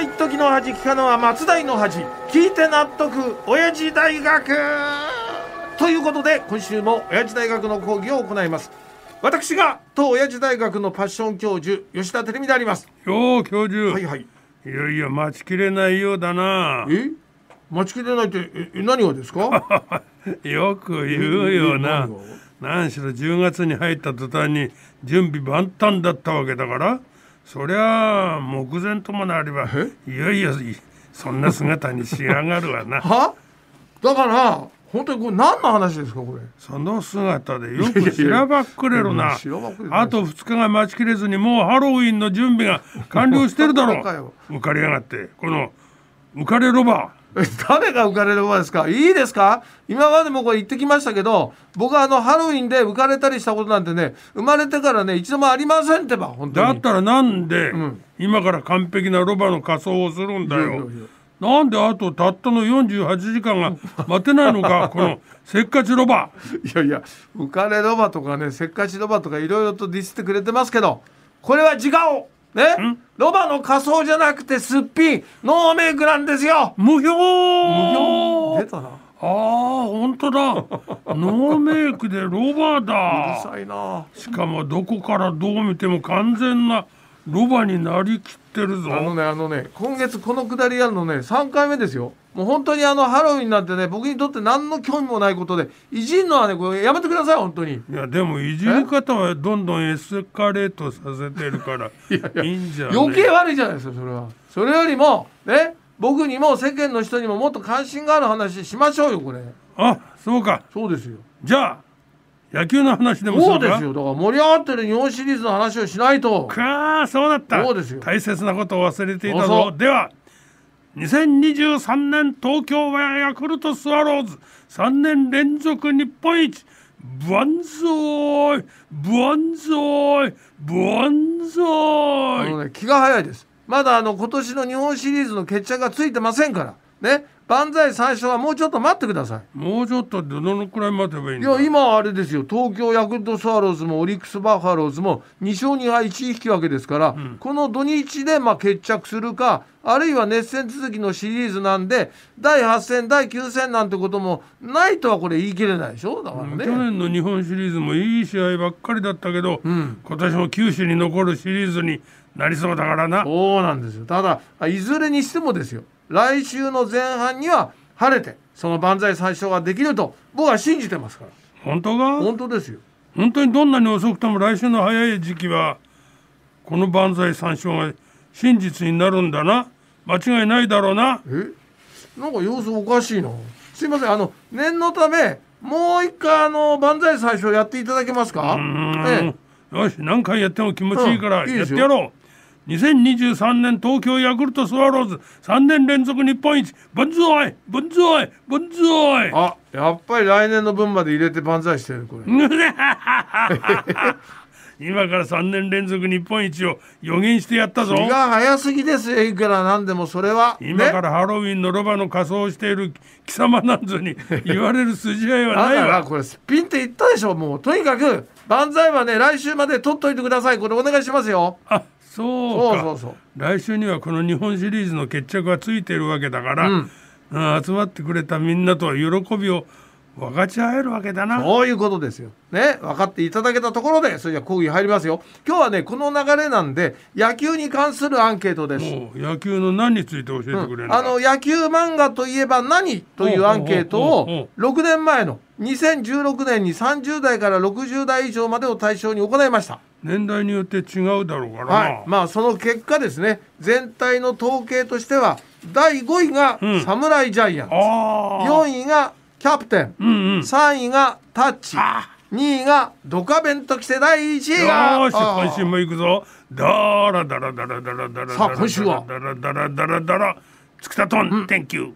は一時の恥聞かぬは松代の恥聞いて納得親父大学。ということで今週も親父大学の講義を行います。私が当親父大学のパッション教授吉田照美であります。よう教授、はいはい。いよいよ待ちきれないようだな。え？待ちきれないってええ何がですか？よく言うよな。何しろ10月に入った途端に準備万端だったわけだからそりゃあ目前ともなればいよいよいそんな姿に仕上がるわな。は？だから本当にこれ何の話ですかこれ？その姿でよくしらばっくれるな。あと2日が待ちきれずにもうハロウィンの準備が完了してるだろ浮かれやがってこの浮かれロバえ 誰が浮かれる馬ですか？いいですか？今までもこれ言ってきましたけど僕はあのハロウィンで浮かれたりしたことなんてね生まれてからね一度もありませんってば本当に。だったらなんでん。今から完璧なロバの仮装をするんだよ。なんであとたったの48時間が待てないのか このせっかちロバ。いやいや浮かれロバとかねせっかちロバとかいろいろとディスってくれてますけどこれは自顔ね？ロバの仮装じゃなくてすっぴんノーメイクなんですよ。無表。出たな。うああ本当だ。ノーメイクでロバるださいな。しかもどこからどう見ても完全なロバになりきってるぞ。あのねあのね今月このくだりやるのね3回目ですよ。もう本当にあのハロウィンなんてね僕にとって何の興味もないことでいじんのはねこれやめてください本当に。いやでもいじり方はどんどんエスカレートさせてるから いいんじゃない？余計悪いじゃないですかそれは。それよりもね僕にも世間の人にももっと関心がある話しましょうよこれ。あそうか。そうですよ。じゃあ野球の話でもそうかですよ。だから盛り上がってる日本シリーズの話をしないと。かあそうだった。そうですよ。大切なことを忘れていたぞでは2023年東京はヤクルトスワローズ3年連続日本一。万歳万歳万あ歳のね気が早いです。まだあの今年の日本シリーズの決着がついてませんから。ね万歳最初はもうちょっと待ってください。もうちょっとでどのくらい待てばいいんだ？いや今はあれですよ。東京ヤクルトスワローズもオリックス・バファローズも2勝2敗1引き分けですから、この土日でまあ決着するかあるいは熱戦続きのシリーズなんで第8戦第9戦なんてこともないとはこれ言い切れないでしょ？だからね。去年の日本シリーズもいい試合ばっかりだったけど、ん。今年も九州に残るシリーズになりそうだからな。そうなんですよ。ただいずれにしてもですよ来週の前半には晴れてその万歳最初ができると僕は信じてますから。本当か？本当ですよ。本当にどんなに遅くとも来週の早い時期はこの万歳三唱が真実になるんだな。間違いないだろうな。え？なんか様子おかしいな。すいません。あの念のためもう一回あの万歳最初やっていただけますか？うん。ええ。よし何回やっても気持ちいいからやってやろう2023年東京ヤクルトスワローズ。3年連続日本一。万歳。万歳。万歳。あやっぱり来年の分まで入れて万歳してるこれ。今から3年連続日本一を予言してやったぞ。気が早すぎですよいくらなんでもそれは。今かね。らハロウィンのロバの仮装をしている貴様なんぞに言われる筋合いはだないわ。からこれスピンって言ったでしょもう。とにかく万歳はね来週まで取っといてください。これお願いしますよ。あそうかそうそう来週にはこの日本シリーズの決着がついているわけだから、うんうん集まってくれたみんなと喜びを分かち合えるわけだなそういうことですよ。ね、分かっていただけたところで、それじゃあ講義入りますよ。今日はね、この流れなんで、野球に関するアンケートです。もう野球の何について教えてくれるんだ、あの野球漫画といえば何というアンケートを6年前の2016年に30代から60代以上までを対象に行いました。年代によって違うだろうからな、はい、まあその結果ですね。全体の統計としては第5位がうん。侍ジャイアンツ、ああ4位がキャプテン、うんうん。3位がタッチ。あ2位がドカベンときて第1位がよーし今週も行くぞ。ダラダラダラダラダラさあ今週はダラダラダラダラ。つくたとん。天球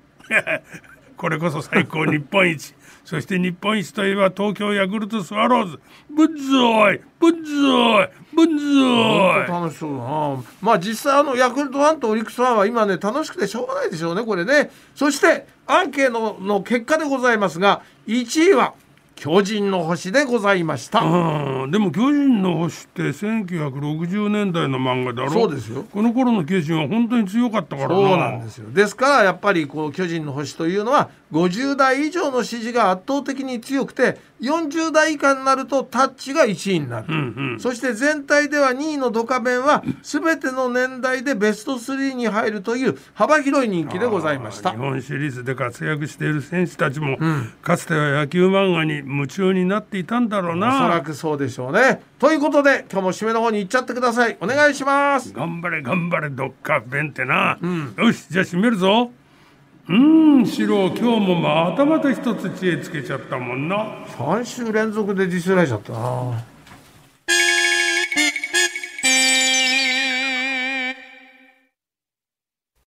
これこそ最高日本一。そして日本一といえば東京ヤクルトスワローズ。ぶっぞいぶっぞいぶっぞ当楽しそうだな。まあ実際あのヤクルトファンとオリックスファンは今ね楽しくてしょうがないでしょうねこれね。そしてアンケートのの結果でございますが1位は巨人の星でございました。うん。でも巨人の星って1960年代の漫画だろ？そうですよ。この頃の巨人は本当に強かったからな。そうなんですよ。ですからやっぱりこう巨人の星というのは50代以上の支持が圧倒的に強くて40代以下になるとタッチが1位になる、うんうん。そして全体では2位のドカベンは全ての年代でベスト3に入るという幅広い人気でございました。日本シリーズで活躍している選手たちも、かつては野球漫画に夢中になっていたんだろうおそらなくそうでしょうね。ということで今日も締めの方に行っちゃってください。お願いします。頑張れ頑張れドッカーベンってな、よしじゃあ締めるぞうーんシロ今日もまたまた一つ知恵つけちゃったもんな。3週連続でディスられちゃったな。